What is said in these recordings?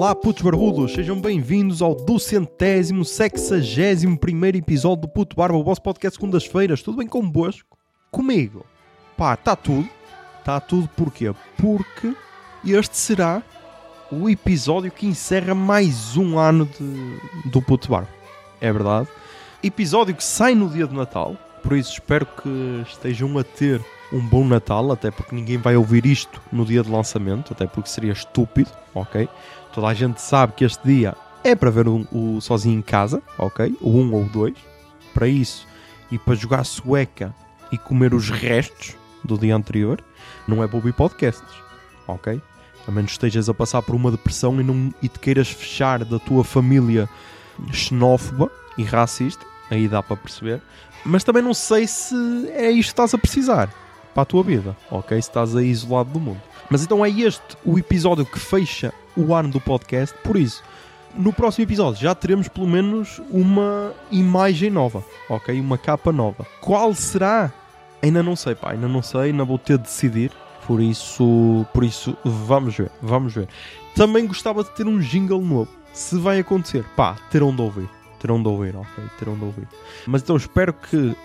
Olá, putos barbudos, sejam bem-vindos ao duzentésimo, sexagésimo primeiro episódio do Puto Barba, o vosso podcast segundas-feiras. Tudo bem convosco? Comigo? Pá, está tudo. Está tudo porquê? Porque este será o episódio que encerra mais um ano de, do Puto Barba. É verdade. Episódio que sai no dia de Natal, por isso espero que estejam a ter um bom Natal, até porque ninguém vai ouvir isto no dia de lançamento, até porque seria estúpido, ok? Toda a gente sabe que este dia é para ver o, o Sozinho em Casa, ok? O 1 ou o 2. Para isso e para jogar sueca e comer os restos do dia anterior, não é para ouvir podcasts, ok? A menos que estejas a passar por uma depressão e, não, e te queiras fechar da tua família xenófoba e racista, aí dá para perceber. Mas também não sei se é isto que estás a precisar para a tua vida, ok? Se estás aí isolado do mundo. Mas então é este o episódio que fecha o ano do podcast, por isso, no próximo episódio já teremos pelo menos uma imagem nova, ok? Uma capa nova. Qual será? Ainda não sei, pá, ainda não sei, ainda vou ter de decidir. Por isso, por isso, vamos ver, vamos ver. Também gostava de ter um jingle novo. Se vai acontecer, pá, terão de ouvir. Terão de ouvir, ok? Terão de ouvir. Mas então espero que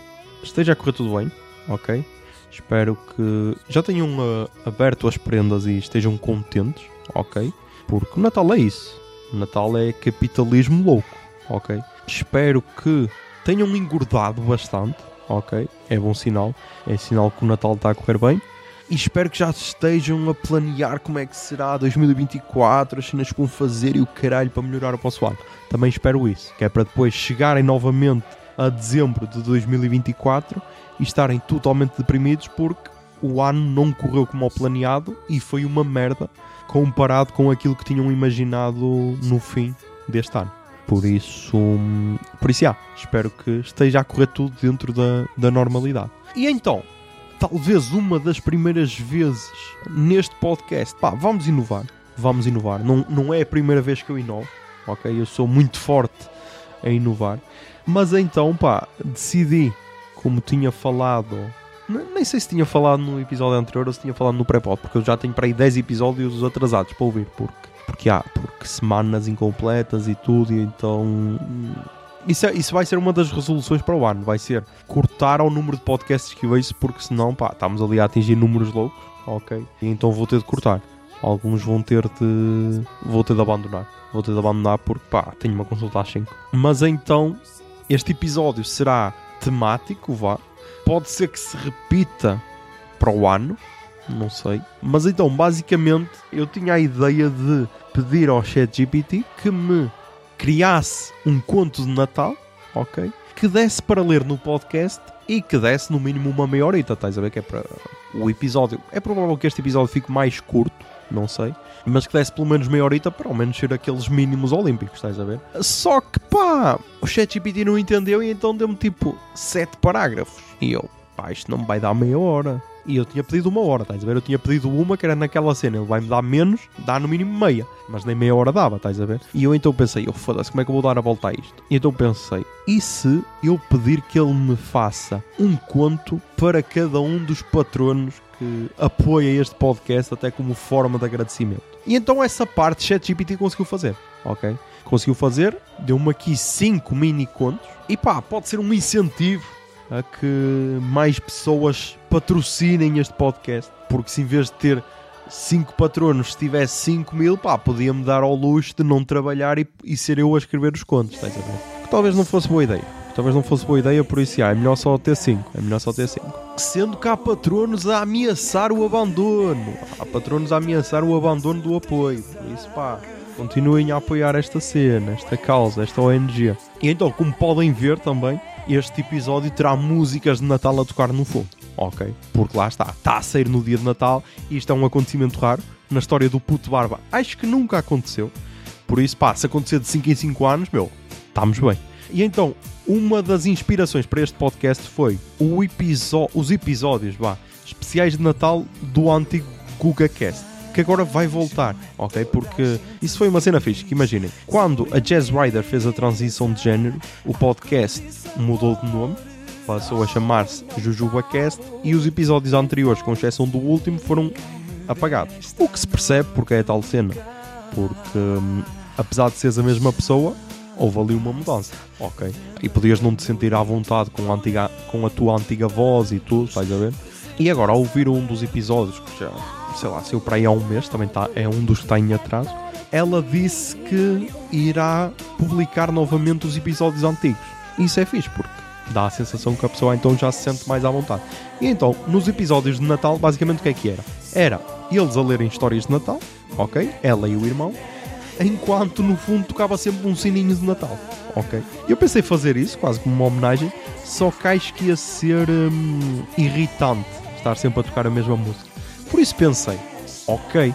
esteja a correr tudo bem, ok? Espero que já tenham uh, aberto as prendas e estejam contentes, ok? Porque o Natal é isso. O Natal é capitalismo louco, ok? Espero que tenham engordado bastante, ok? É bom sinal. É sinal que o Natal está a correr bem. E espero que já estejam a planear como é que será 2024, as cenas que vão fazer e o caralho para melhorar o vosso ano. Também espero isso, que é para depois chegarem novamente a dezembro de 2024 e estarem totalmente deprimidos porque o ano não correu como ao planeado e foi uma merda comparado com aquilo que tinham imaginado no fim deste ano. Por isso, por isso, espero que esteja a correr tudo dentro da, da normalidade. E então, talvez uma das primeiras vezes neste podcast, pá, vamos inovar, vamos inovar. Não, não é a primeira vez que eu inovo, ok? Eu sou muito forte a inovar. Mas então, pá, decidi, como tinha falado nem sei se tinha falado no episódio anterior ou se tinha falado no pré-pod, porque eu já tenho para aí 10 episódios atrasados para ouvir, porque, porque há, porque semanas incompletas e tudo, então. Isso, é, isso vai ser uma das resoluções para o ano, vai ser cortar ao número de podcasts que vejo, porque senão, pá, estamos ali a atingir números loucos, ok? E então vou ter de cortar. Alguns vão ter de. vou ter de abandonar. Vou ter de abandonar porque, pá, tenho uma consulta às 5. Mas então, este episódio será temático, vá, Pode ser que se repita para o ano, não sei. Mas então, basicamente, eu tinha a ideia de pedir ao ChatGPT que me criasse um conto de Natal, ok? Que desse para ler no podcast e que desse no mínimo uma meia horita, estás a ver? Que é para o episódio. É provável que este episódio fique mais curto, não sei. Mas que desse pelo menos meia horita para ao menos ser aqueles mínimos olímpicos, estás a ver? Só que pá, o ChatGPT não entendeu e então deu-me tipo sete parágrafos. E eu, pá, isto não me vai dar meia hora. E eu tinha pedido uma hora, estás a ver? Eu tinha pedido uma que era naquela cena. Ele vai-me dar menos, dá no mínimo meia. Mas nem meia hora dava, estás a ver? E eu então pensei, eu foda-se, como é que eu vou dar a volta a isto? E então pensei, e se eu pedir que ele me faça um conto para cada um dos patronos que apoia este podcast até como forma de agradecimento? E então essa parte ChatGPT conseguiu fazer, ok? Conseguiu fazer, deu-me aqui 5 mini contos. E pá, pode ser um incentivo a que mais pessoas patrocinem este podcast. Porque se em vez de ter 5 patronos, se tivesse 5 mil, pá, podia-me dar ao luxo de não trabalhar e, e ser eu a escrever os contos, estás a ver? Que talvez não fosse boa ideia. Talvez não fosse boa ideia, por isso, ah, é melhor só ter 5. É melhor só ter 5. Sendo que há patronos a ameaçar o abandono. Há patronos a ameaçar o abandono do apoio. Por isso, pá, continuem a apoiar esta cena, esta causa, esta ONG. E então, como podem ver também, este episódio terá músicas de Natal a tocar no fundo. Ok? Porque lá está, está a sair no dia de Natal e isto é um acontecimento raro na história do puto barba. Acho que nunca aconteceu. Por isso, pá, se acontecer de 5 em 5 anos, meu, estamos bem. E então, uma das inspirações para este podcast foi os episódios vá, especiais de Natal do antigo GugaCast que agora vai voltar, ok? Porque isso foi uma cena fixe, que imaginem, quando a Jazz Rider fez a transição de género, o podcast mudou de nome, passou a chamar-se JujubaCast e os episódios anteriores, com exceção do último, foram apagados. O que se percebe porque é a tal cena porque hum, apesar de seres a mesma pessoa, houve ali uma mudança, ok? E podias não te sentir à vontade com a, antiga, com a tua antiga voz e tudo, estás a ver? E agora, ao ouvir um dos episódios, que já, sei lá, saiu para aí há um mês, também tá, é um dos que está em atraso, ela disse que irá publicar novamente os episódios antigos. Isso é fixe, porque dá a sensação que a pessoa então já se sente mais à vontade. E então, nos episódios de Natal, basicamente o que é que era? Era eles a lerem histórias de Natal, ok? Ela e o irmão, enquanto no fundo tocava sempre um sininho de Natal, ok? Eu pensei fazer isso, quase como uma homenagem, só que acho que ia ser hum, irritante estar sempre a tocar a mesma música. Por isso pensei, ok,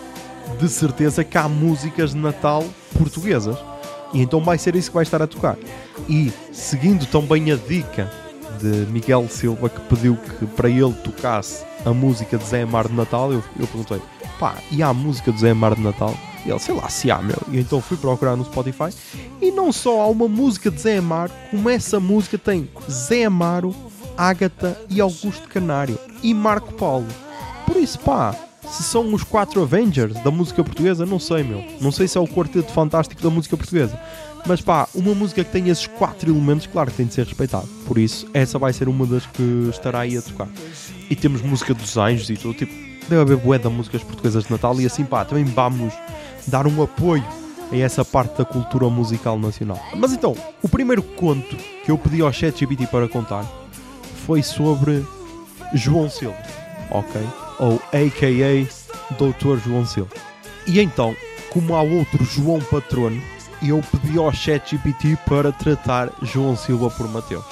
de certeza que há músicas de Natal portuguesas. E então vai ser isso que vai estar a tocar. E seguindo também a dica de Miguel Silva que pediu que para ele tocasse a música de Zé Mar de Natal, eu, eu perguntei, pá, e há a música de Zé Mar de Natal? E ele, sei lá, se há, meu. E então fui procurar no Spotify e não só há uma música de Zé Amaro, como essa música tem Zé Amaro, Ágata e Augusto Canário e Marco Paulo. Por isso, pá, se são os quatro Avengers da música portuguesa, não sei, meu. Não sei se é o quarteto fantástico da música portuguesa. Mas pá, uma música que tem esses quatro elementos, claro que tem de ser respeitado. Por isso, essa vai ser uma das que estará aí a tocar. E temos música dos anjos e tudo, tipo, deve haver bué de músicas portuguesas de Natal e assim pá, também vamos dar um apoio a essa parte da cultura musical nacional. Mas então, o primeiro conto que eu pedi ao ChatGPT para contar foi sobre João Silva, ok? Ou a.k.a. Dr. João Silva. E então, como há outro João Patrono, eu pedi ao ChatGPT para tratar João Silva por Mateus.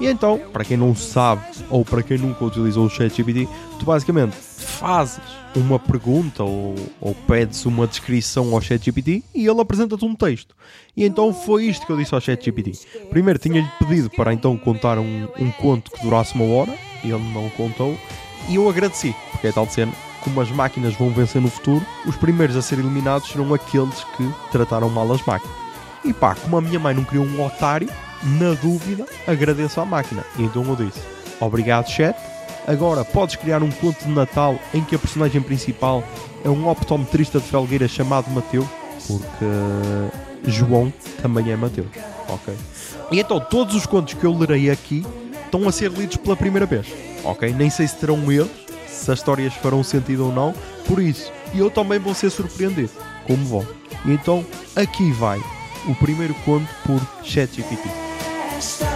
E então, para quem não sabe ou para quem nunca utilizou o ChatGPT, tu basicamente fazes uma pergunta ou, ou pedes uma descrição ao ChatGPT e ele apresenta-te um texto. E então foi isto que eu disse ao ChatGPT. Primeiro tinha-lhe pedido para então contar um, um conto que durasse uma hora, e ele não contou, e eu agradeci, porque é tal de cena. Como as máquinas vão vencer no futuro, os primeiros a ser eliminados serão aqueles que trataram mal as máquinas. E pá, como a minha mãe não criou um otário, na dúvida, agradeço à máquina. E então eu disse: Obrigado, chat. Agora podes criar um conto de Natal em que a personagem principal é um optometrista de Felgueira chamado Mateus, porque João também é Mateus. Ok? E então todos os contos que eu lerei aqui estão a ser lidos pela primeira vez. Ok? Nem sei se terão erros, se as histórias farão sentido ou não. Por isso, eu também vou ser surpreendido, como vão. E então aqui vai o primeiro conto por ChatGPT. Esta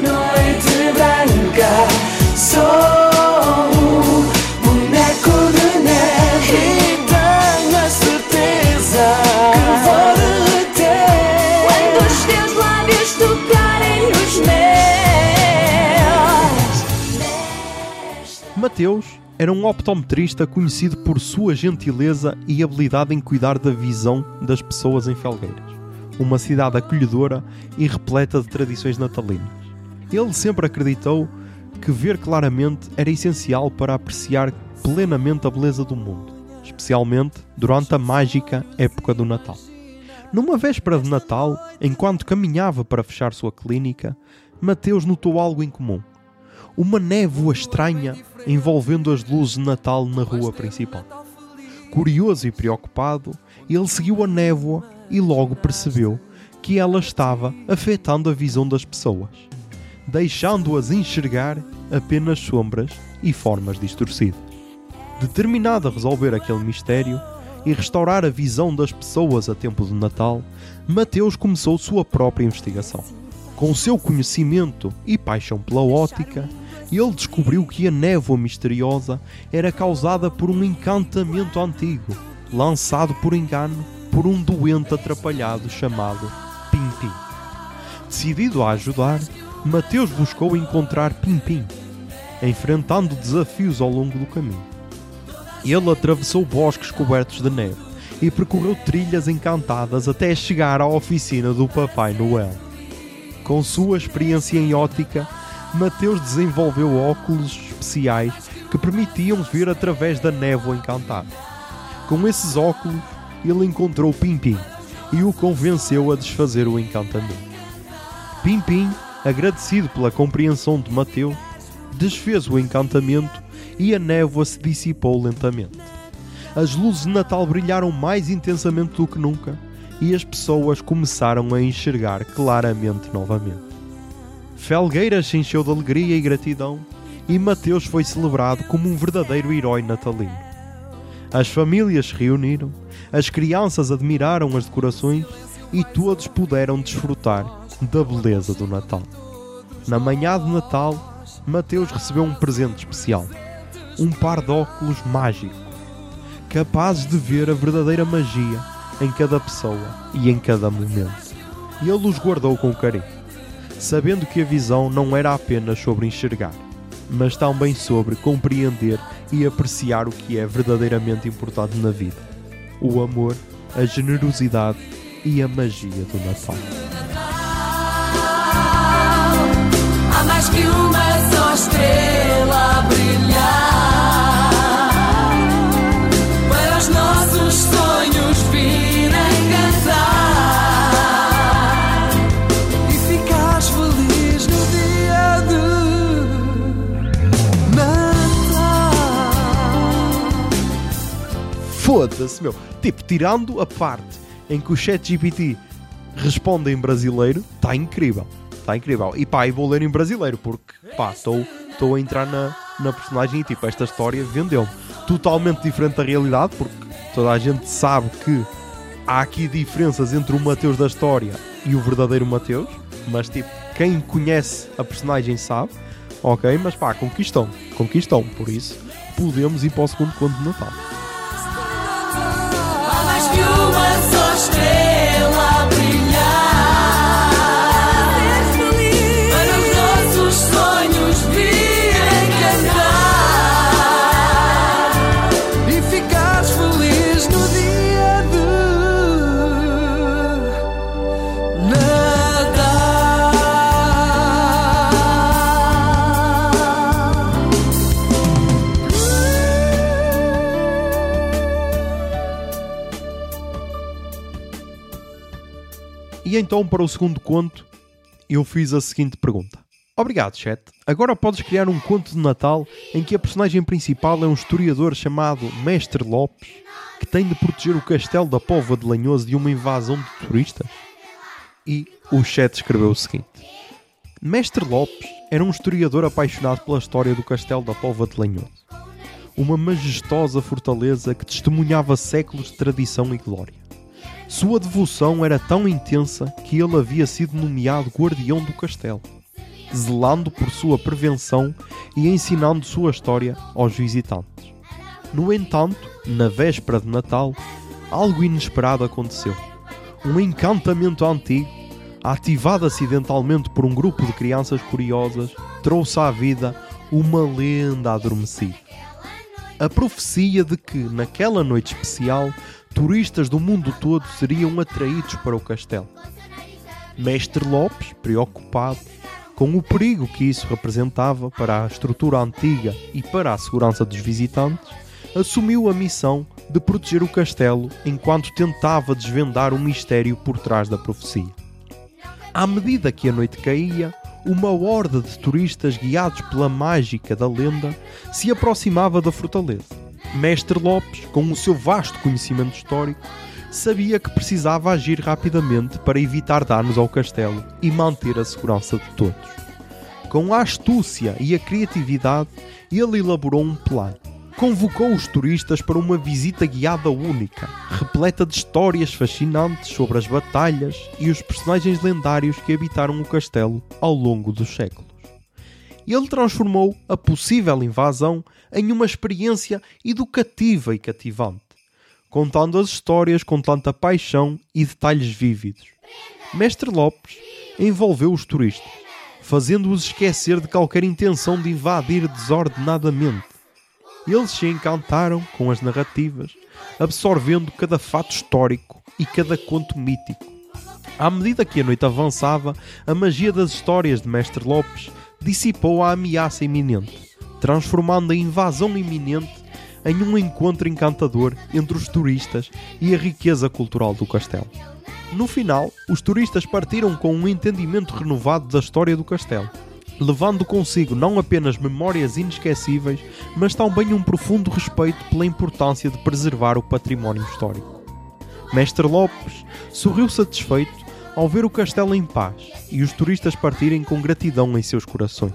noite branca sou um boneco de neve Mateus era um optometrista conhecido por sua gentileza e habilidade em cuidar da visão das pessoas em Felgueiras, uma cidade acolhedora e repleta de tradições natalinas. Ele sempre acreditou que ver claramente era essencial para apreciar plenamente a beleza do mundo, especialmente durante a mágica época do Natal. Numa véspera de Natal, enquanto caminhava para fechar sua clínica, Mateus notou algo incomum uma névoa estranha envolvendo as luzes de Natal na rua principal. Curioso e preocupado, ele seguiu a névoa e logo percebeu que ela estava afetando a visão das pessoas, deixando-as enxergar apenas sombras e formas distorcidas. Determinado a resolver aquele mistério e restaurar a visão das pessoas a tempo de Natal, Mateus começou sua própria investigação. Com seu conhecimento e paixão pela ótica, ele descobriu que a névoa misteriosa era causada por um encantamento antigo, lançado por engano por um doente atrapalhado chamado Pimpim. Decidido a ajudar, Mateus buscou encontrar Pimpim, enfrentando desafios ao longo do caminho. Ele atravessou bosques cobertos de neve e percorreu trilhas encantadas até chegar à oficina do Papai Noel. Com sua experiência em ótica, Mateus desenvolveu óculos especiais que permitiam ver através da névoa encantada. Com esses óculos, ele encontrou Pimpim e o convenceu a desfazer o encantamento. Pimpim, agradecido pela compreensão de Mateus, desfez o encantamento e a névoa se dissipou lentamente. as luzes de Natal brilharam mais intensamente do que nunca e as pessoas começaram a enxergar claramente novamente. Felgueiras se encheu de alegria e gratidão e Mateus foi celebrado como um verdadeiro herói natalino. As famílias se reuniram, as crianças admiraram as decorações e todos puderam desfrutar da beleza do Natal. Na manhã de Natal, Mateus recebeu um presente especial: um par de óculos mágico, capazes de ver a verdadeira magia em cada pessoa e em cada momento. E ele os guardou com carinho, sabendo que a visão não era apenas sobre enxergar, mas também sobre compreender e apreciar o que é verdadeiramente importante na vida: o amor, a generosidade e a magia do Natal. Há mais que uma só estrela a brilhar Foda-se, meu. Tipo, tirando a parte em que o ChatGPT responde em brasileiro, está incrível. Está incrível. E pá, e vou ler em brasileiro, porque pá, estou a entrar na, na personagem e tipo, esta história vendeu-me. Totalmente diferente da realidade, porque toda a gente sabe que há aqui diferenças entre o Mateus da história e o verdadeiro Mateus, mas tipo, quem conhece a personagem sabe, ok? Mas pá, conquistam, conquistam, por isso podemos ir para o segundo conto de Natal. Então, para o segundo conto, eu fiz a seguinte pergunta. Obrigado, chat. Agora podes criar um conto de Natal em que a personagem principal é um historiador chamado Mestre Lopes que tem de proteger o castelo da Póvoa de Lanhoso de uma invasão de turistas? E o chat escreveu o seguinte. Mestre Lopes era um historiador apaixonado pela história do castelo da Póvoa de Lanhoso. Uma majestosa fortaleza que testemunhava séculos de tradição e glória. Sua devoção era tão intensa que ele havia sido nomeado guardião do castelo, zelando por sua prevenção e ensinando sua história aos visitantes. No entanto, na véspera de Natal, algo inesperado aconteceu. Um encantamento antigo, ativado acidentalmente por um grupo de crianças curiosas, trouxe à vida uma lenda adormecida. A profecia de que, naquela noite especial, turistas do mundo todo seriam atraídos para o castelo. Mestre Lopes, preocupado com o perigo que isso representava para a estrutura antiga e para a segurança dos visitantes, assumiu a missão de proteger o castelo enquanto tentava desvendar o mistério por trás da profecia. À medida que a noite caía, uma horda de turistas guiados pela mágica da lenda se aproximava da fortaleza. Mestre Lopes, com o seu vasto conhecimento histórico, sabia que precisava agir rapidamente para evitar danos ao castelo e manter a segurança de todos. Com a astúcia e a criatividade, ele elaborou um plano. Convocou os turistas para uma visita guiada única, repleta de histórias fascinantes sobre as batalhas e os personagens lendários que habitaram o castelo ao longo dos séculos. Ele transformou a possível invasão em uma experiência educativa e cativante, contando as histórias com tanta paixão e detalhes vívidos. Mestre Lopes envolveu os turistas, fazendo-os esquecer de qualquer intenção de invadir desordenadamente. Eles se encantaram com as narrativas, absorvendo cada fato histórico e cada conto mítico. À medida que a noite avançava, a magia das histórias de Mestre Lopes dissipou a ameaça iminente, transformando a invasão iminente em um encontro encantador entre os turistas e a riqueza cultural do castelo. No final, os turistas partiram com um entendimento renovado da história do castelo, levando consigo não apenas memórias inesquecíveis, mas também um profundo respeito pela importância de preservar o património histórico. Mestre Lopes sorriu satisfeito ao ver o castelo em paz e os turistas partirem com gratidão em seus corações.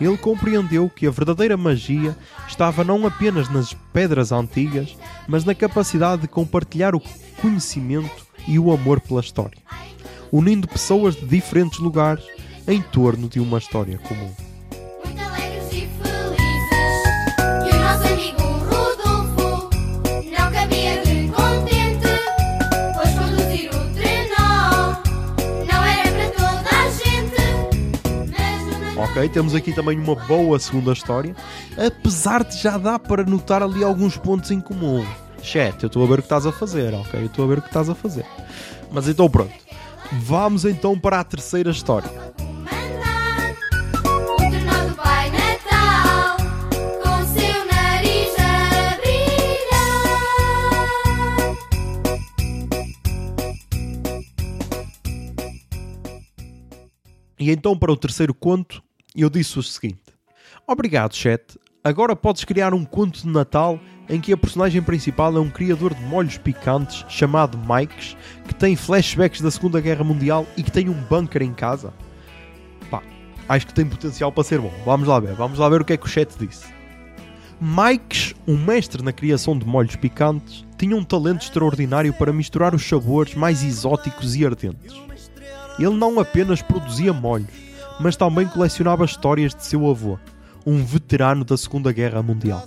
Ele compreendeu que a verdadeira magia estava não apenas nas pedras antigas, mas na capacidade de compartilhar o conhecimento e o amor pela história, unindo pessoas de diferentes lugares em torno de uma história comum. Ok, temos aqui também uma boa segunda história, apesar de já dar para notar ali alguns pontos em comum. Chat, eu estou a ver o que estás a fazer, ok? Eu estou a ver o que estás a fazer. Mas então pronto. Vamos então para a terceira história. E então para o terceiro conto, eu disse o seguinte: Obrigado, chat. Agora podes criar um conto de Natal em que a personagem principal é um criador de molhos picantes chamado Mikes, que tem flashbacks da Segunda Guerra Mundial e que tem um bunker em casa. Pá, acho que tem potencial para ser bom. Vamos lá ver, vamos lá ver o que é que o chat disse. Mikes, um mestre na criação de molhos picantes, tinha um talento extraordinário para misturar os sabores mais exóticos e ardentes. Ele não apenas produzia molhos, mas também colecionava histórias de seu avô, um veterano da Segunda Guerra Mundial.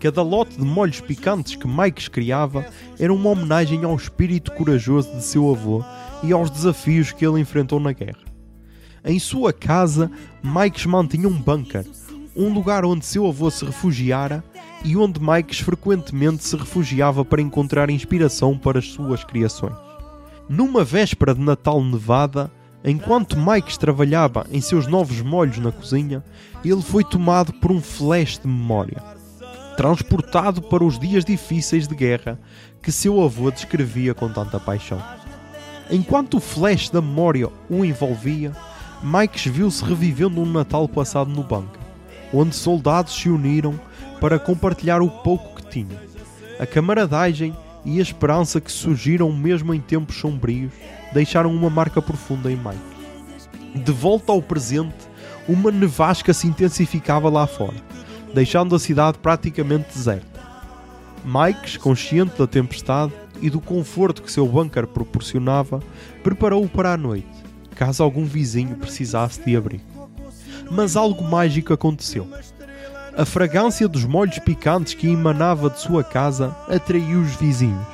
Cada lote de molhos picantes que Mikes criava era uma homenagem ao espírito corajoso de seu avô e aos desafios que ele enfrentou na guerra. Em sua casa, Mikes mantinha um bunker, um lugar onde seu avô se refugiara e onde Mikes frequentemente se refugiava para encontrar inspiração para as suas criações. Numa véspera de Natal nevada, enquanto Mikes trabalhava em seus novos molhos na cozinha, ele foi tomado por um flash de memória. Transportado para os dias difíceis de guerra que seu avô descrevia com tanta paixão. Enquanto o flash da memória o envolvia, Mikes viu-se revivendo um Natal passado no bunker, onde soldados se uniram para compartilhar o pouco que tinham. A camaradagem e a esperança que surgiram mesmo em tempos sombrios deixaram uma marca profunda em Mike. De volta ao presente, uma nevasca se intensificava lá fora, deixando a cidade praticamente deserta. Mikes, consciente da tempestade e do conforto que seu bunker proporcionava, preparou-o para a noite, caso algum vizinho precisasse de abrigo. Mas algo mágico aconteceu. A fragrância dos molhos picantes que emanava de sua casa atraiu os vizinhos,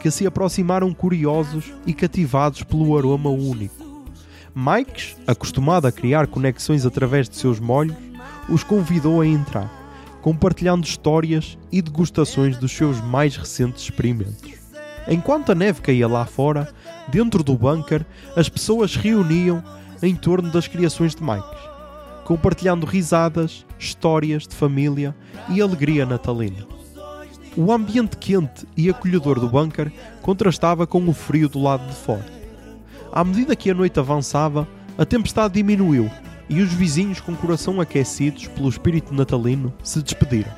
que se aproximaram curiosos e cativados pelo aroma único. Mikes, acostumado a criar conexões através de seus molhos, os convidou a entrar, compartilhando histórias e degustações dos seus mais recentes experimentos. Enquanto a neve caía lá fora, dentro do bunker, as pessoas reuniam em torno das criações de Mikes compartilhando risadas, histórias de família e alegria natalina. O ambiente quente e acolhedor do bunker contrastava com o frio do lado de fora. À medida que a noite avançava, a tempestade diminuiu e os vizinhos, com coração aquecidos pelo espírito natalino, se despediram,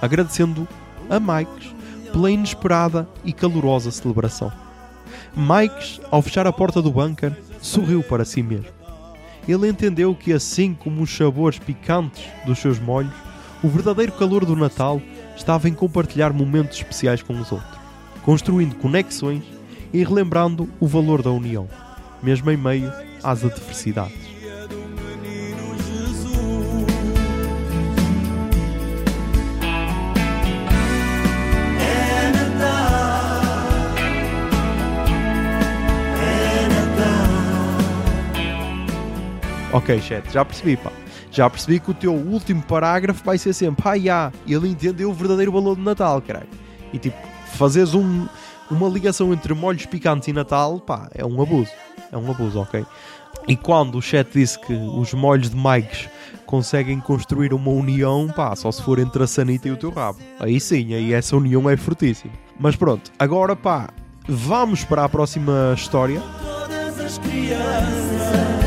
agradecendo a Mikes pela inesperada e calorosa celebração. Mikes, ao fechar a porta do bunker, sorriu para si mesmo ele entendeu que, assim como os sabores picantes dos seus molhos, o verdadeiro calor do Natal estava em compartilhar momentos especiais com os outros, construindo conexões e relembrando o valor da união, mesmo em meio às adversidades. Ok, chat, já percebi, pá. Já percebi que o teu último parágrafo vai ser sempre, ah, já, ele entendeu o verdadeiro valor de Natal, caralho. E tipo, fazeres um, uma ligação entre molhos picantes e Natal, pá, é um abuso. É um abuso, ok? E quando o chat disse que os molhos de Mikes conseguem construir uma união, pá, só se for entre a sanita e o teu rabo. Aí sim, aí essa união é fortíssima. Mas pronto, agora pá, vamos para a próxima história. Todas as crianças.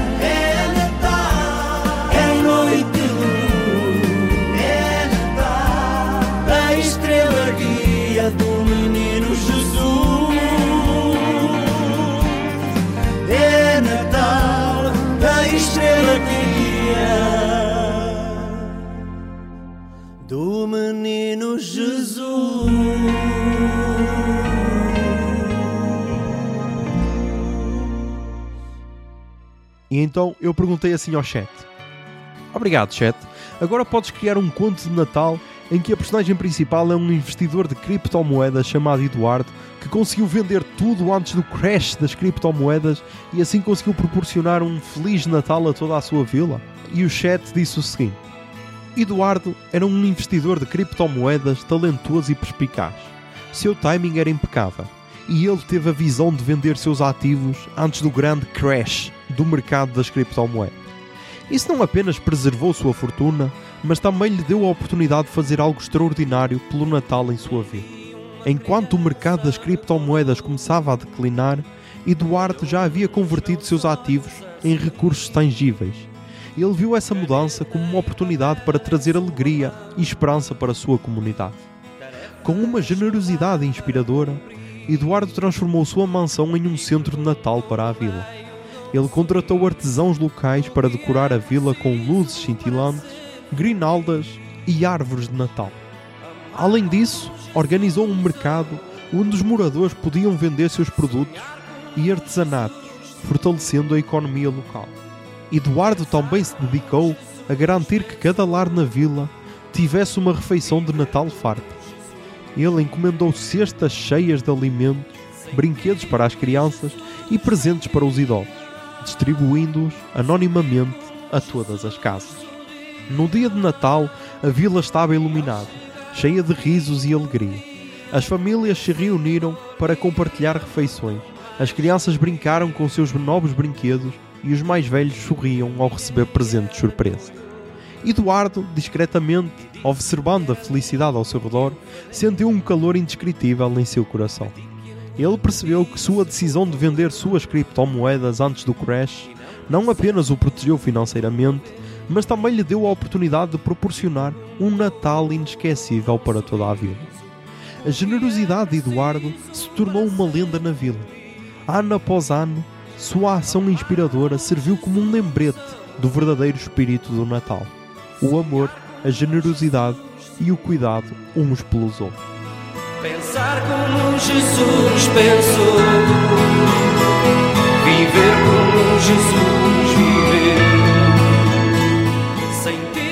menino Jesus. E então eu perguntei assim ao chat: Obrigado, chat. Agora podes criar um conto de Natal em que a personagem principal é um investidor de criptomoedas chamado Eduardo que conseguiu vender tudo antes do crash das criptomoedas e assim conseguiu proporcionar um feliz Natal a toda a sua vila. E o chat disse o seguinte: Eduardo era um investidor de criptomoedas talentoso e perspicaz. Seu timing era impecável e ele teve a visão de vender seus ativos antes do grande crash do mercado das criptomoedas. Isso não apenas preservou sua fortuna, mas também lhe deu a oportunidade de fazer algo extraordinário pelo Natal em sua vida. Enquanto o mercado das criptomoedas começava a declinar, Eduardo já havia convertido seus ativos em recursos tangíveis. Ele viu essa mudança como uma oportunidade para trazer alegria e esperança para a sua comunidade. Com uma generosidade inspiradora, Eduardo transformou sua mansão em um centro de Natal para a vila. Ele contratou artesãos locais para decorar a vila com luzes cintilantes, grinaldas e árvores de Natal. Além disso, organizou um mercado onde os moradores podiam vender seus produtos e artesanatos, fortalecendo a economia local. Eduardo também se dedicou a garantir que cada lar na vila tivesse uma refeição de Natal farta. Ele encomendou cestas cheias de alimentos, brinquedos para as crianças e presentes para os idosos, distribuindo-os anonimamente a todas as casas. No dia de Natal, a vila estava iluminada, cheia de risos e alegria. As famílias se reuniram para compartilhar refeições. As crianças brincaram com seus novos brinquedos e os mais velhos sorriam ao receber presentes de surpresa. Eduardo, discretamente, observando a felicidade ao seu redor, sentiu um calor indescritível em seu coração. Ele percebeu que sua decisão de vender suas criptomoedas antes do crash não apenas o protegeu financeiramente, mas também lhe deu a oportunidade de proporcionar um Natal inesquecível para toda a vila. A generosidade de Eduardo se tornou uma lenda na vila. Ano após ano, sua ação inspiradora serviu como um lembrete do verdadeiro espírito do Natal: o amor, a generosidade e o cuidado uns pelos outros. Pensar como Jesus pensou, viver como Jesus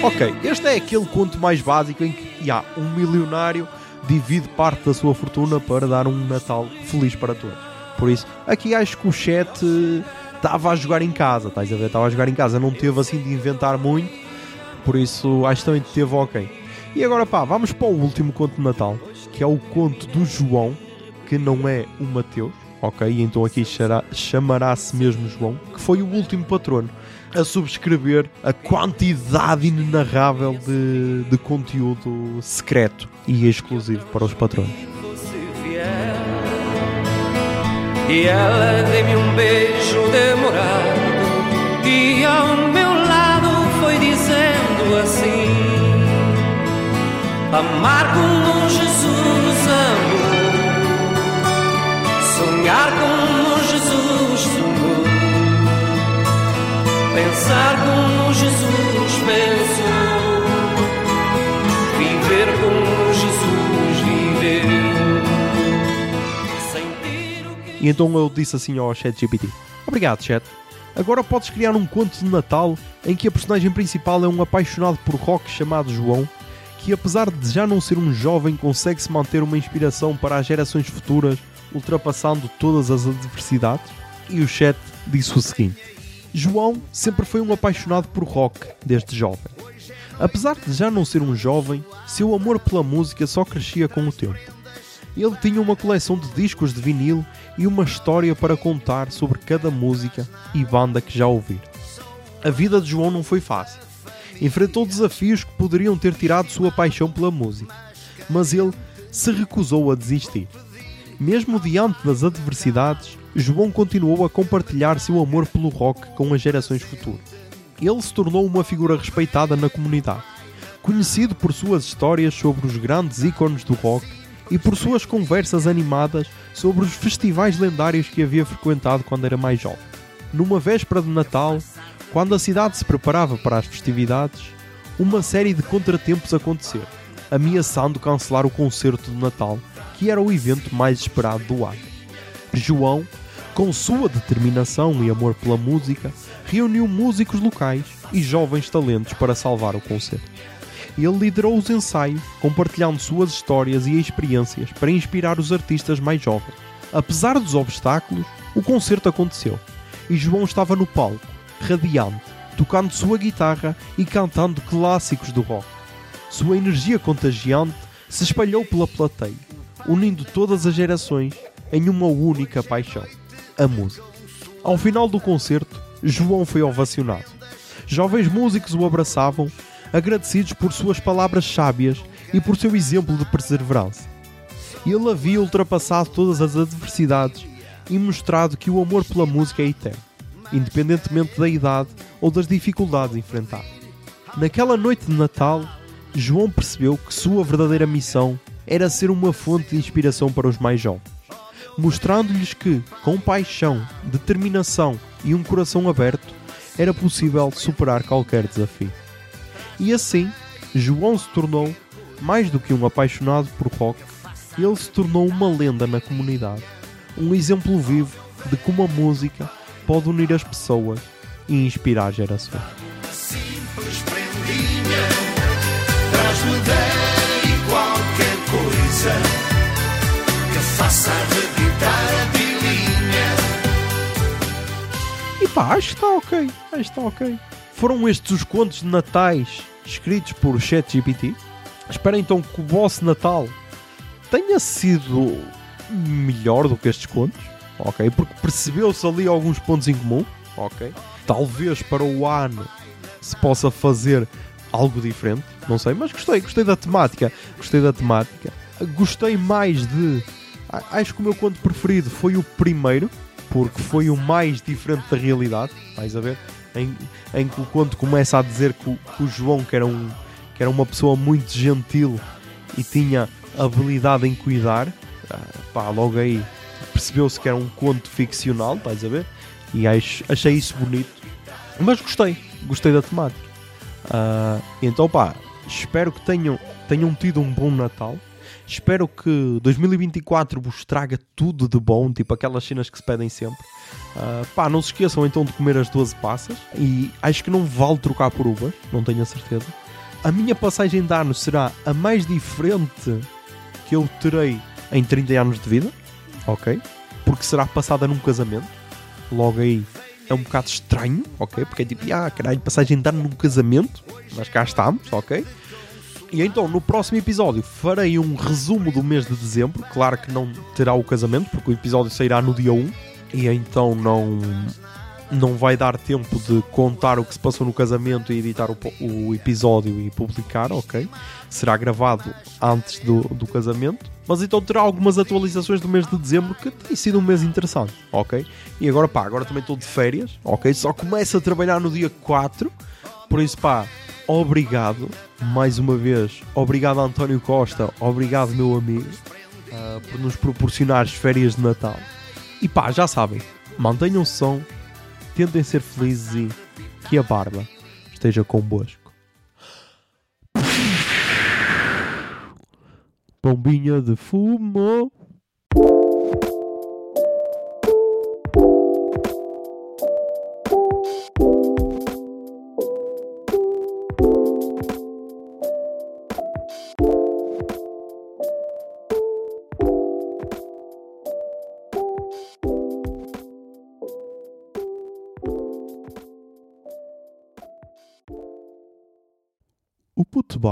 viveu. Ok, este é aquele conto mais básico em que há um milionário divide parte da sua fortuna para dar um Natal feliz para todos. Por isso, aqui acho que o chat estava a jogar em casa, estás a ver? Estava a jogar em casa, não teve assim de inventar muito, por isso acho que também teve ok. E agora pá, vamos para o último conto de Natal, que é o conto do João, que não é o Mateus, ok? Então aqui chamará-se mesmo João, que foi o último patrono a subscrever a quantidade inenarrável de, de conteúdo secreto e exclusivo para os patronos. E ela deu-me um beijo demorado. E ao meu lado foi dizendo assim Amar como Jesus amou Sonhar como Jesus sonhou Pensar como Jesus pensou E então eu disse assim ao ChatGPT: Obrigado, chat. Agora podes criar um conto de Natal em que a personagem principal é um apaixonado por rock chamado João, que apesar de já não ser um jovem, consegue se manter uma inspiração para as gerações futuras, ultrapassando todas as adversidades. E o chat disse o seguinte: João sempre foi um apaixonado por rock desde jovem. Apesar de já não ser um jovem, seu amor pela música só crescia com o tempo. Ele tinha uma coleção de discos de vinil e uma história para contar sobre cada música e banda que já ouviu. A vida de João não foi fácil. Enfrentou desafios que poderiam ter tirado sua paixão pela música, mas ele se recusou a desistir. Mesmo diante das adversidades, João continuou a compartilhar seu amor pelo rock com as gerações futuras. Ele se tornou uma figura respeitada na comunidade, conhecido por suas histórias sobre os grandes ícones do rock e por suas conversas animadas sobre os festivais lendários que havia frequentado quando era mais jovem. Numa véspera de Natal, quando a cidade se preparava para as festividades, uma série de contratempos aconteceram, ameaçando cancelar o concerto de Natal, que era o evento mais esperado do ano. João, Com sua determinação e amor pela música, reuniu músicos locais e jovens talentos para salvar o concerto. Ele liderou os ensaios, compartilhando suas histórias e experiências para inspirar os artistas mais jovens. Apesar dos obstáculos, o concerto aconteceu e João estava no palco, radiante, tocando sua guitarra e cantando clássicos do rock. Sua energia contagiante se espalhou pela plateia, unindo todas as gerações em uma única paixão: a música. Ao final do concerto, João foi ovacionado. Jovens músicos o abraçavam, agradecidos por suas palavras sábias e por seu exemplo de perseverança. Ele havia ultrapassado todas as adversidades e mostrado que o amor pela música é eterno, independentemente da idade ou das dificuldades enfrentadas. Naquela noite de Natal, João percebeu que sua verdadeira missão era ser uma fonte de inspiração para os mais jovens, mostrando-lhes que, com paixão, determinação e um coração aberto, era possível superar qualquer desafio. E assim, João se tornou, mais do que um apaixonado por rock, ele se tornou uma lenda na comunidade, um exemplo vivo de como a música pode unir as pessoas e inspirar gerações. simples prendinha Traz-me daí qualquer coisa Que faça arrebitar a pilinha E pá, acho que está ok. Acho que está ok. Foram estes os contos de natais escritos por ChatGPT. Espero então que o vosso Natal tenha sido melhor do que estes contos, ok? Porque percebeu-se ali alguns pontos em comum, ok? Talvez para o ano se possa fazer algo diferente, não sei, mas gostei, gostei da temática, gostei da temática. Gostei mais de. Acho que o meu conto preferido foi o primeiro, porque foi o mais diferente da realidade, vais a ver? Em, em que o conto começa a dizer que o, que o João, que era, um, que era uma pessoa muito gentil e tinha habilidade em cuidar, ah, pá, logo aí percebeu-se que era um conto ficcional, vais a ver? E acho- achei isso bonito. Mas gostei, gostei da temática. Ah, então, pá, espero que tenham, tenham tido um bom Natal. Espero que 2024 vos traga tudo de bom, tipo aquelas cenas que se pedem sempre. Ah, pá, não se esqueçam então de comer as 12 passas. E acho que não vale trocar por uvas, não tenho a certeza. A minha passagem de ano será a mais diferente que eu terei em 30 anos de vida, ok? Porque será passada num casamento. Logo aí é um bocado estranho, ok? Porque é tipo, ah, caralho, passagem de ano num casamento. Mas cá estamos, ok? E então, no próximo episódio, farei um resumo do mês de dezembro. Claro que não terá o casamento, porque o episódio sairá no dia 1. E então não, não vai dar tempo de contar o que se passou no casamento e editar o, o episódio e publicar, ok? Será gravado antes do, do casamento. Mas então terá algumas atualizações do mês de dezembro que tem sido um mês interessante, ok? E agora pá, agora também estou de férias, ok? Só começo a trabalhar no dia 4. Por isso pá, obrigado mais uma vez. Obrigado António Costa, obrigado meu amigo ah, por nos proporcionar as férias de Natal. E pá, já sabem, mantenham som, tentem ser felizes e que a barba esteja convosco. Bombinha de fumo.